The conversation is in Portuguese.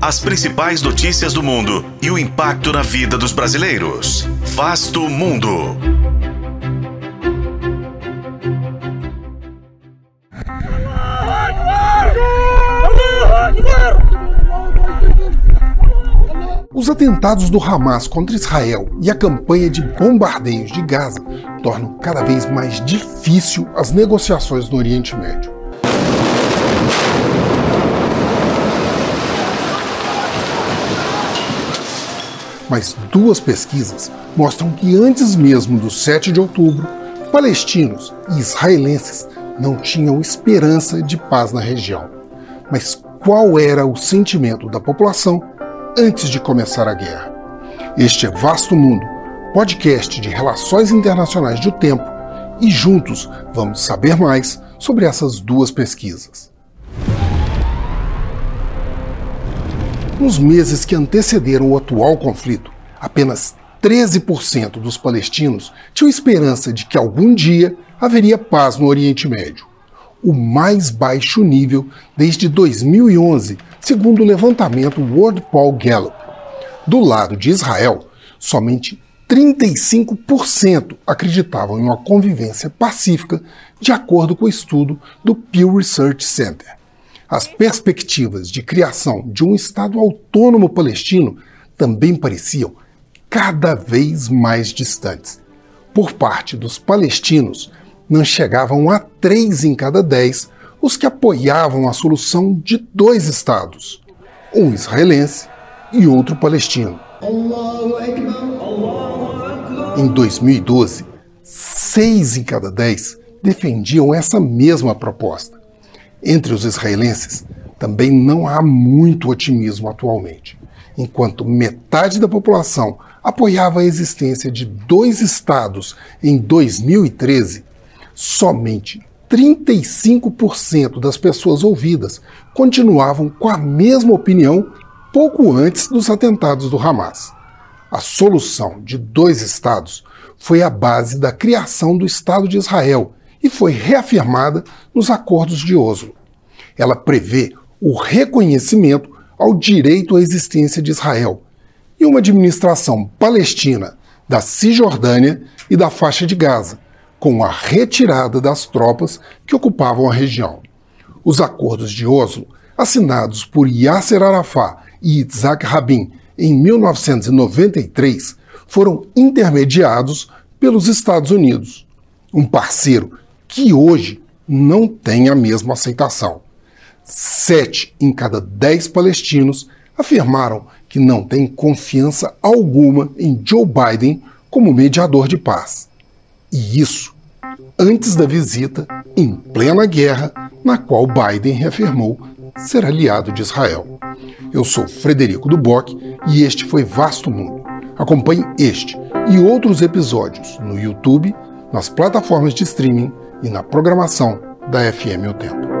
as principais notícias do mundo e o impacto na vida dos brasileiros. Vasto Mundo. Os atentados do Hamas contra Israel e a campanha de bombardeios de Gaza tornam cada vez mais difícil as negociações no Oriente Médio. Mas duas pesquisas mostram que antes mesmo do 7 de outubro, palestinos e israelenses não tinham esperança de paz na região. Mas qual era o sentimento da população antes de começar a guerra? Este é Vasto Mundo, podcast de relações internacionais do tempo, e juntos vamos saber mais sobre essas duas pesquisas. Nos meses que antecederam o atual conflito, apenas 13% dos palestinos tinham esperança de que algum dia haveria paz no Oriente Médio, o mais baixo nível desde 2011, segundo o levantamento World Poll Gallup. Do lado de Israel, somente 35% acreditavam em uma convivência pacífica, de acordo com o estudo do Pew Research Center as perspectivas de criação de um Estado autônomo palestino também pareciam cada vez mais distantes. Por parte dos palestinos, não chegavam a três em cada dez os que apoiavam a solução de dois Estados, um israelense e outro palestino. Em 2012, seis em cada dez defendiam essa mesma proposta. Entre os israelenses, também não há muito otimismo atualmente. Enquanto metade da população apoiava a existência de dois estados em 2013, somente 35% das pessoas ouvidas continuavam com a mesma opinião pouco antes dos atentados do Hamas. A solução de dois estados foi a base da criação do Estado de Israel e foi reafirmada nos acordos de Oslo. Ela prevê o reconhecimento ao direito à existência de Israel e uma administração palestina da Cisjordânia e da faixa de Gaza, com a retirada das tropas que ocupavam a região. Os acordos de Oslo, assinados por Yasser Arafat e Yitzhak Rabin em 1993, foram intermediados pelos Estados Unidos, um parceiro que hoje não tem a mesma aceitação. Sete em cada dez palestinos afirmaram que não têm confiança alguma em Joe Biden como mediador de paz. E isso antes da visita, em plena guerra, na qual Biden reafirmou ser aliado de Israel. Eu sou Frederico Duboc e este foi Vasto Mundo. Acompanhe este e outros episódios no YouTube, nas plataformas de streaming e na programação da FM O Tempo.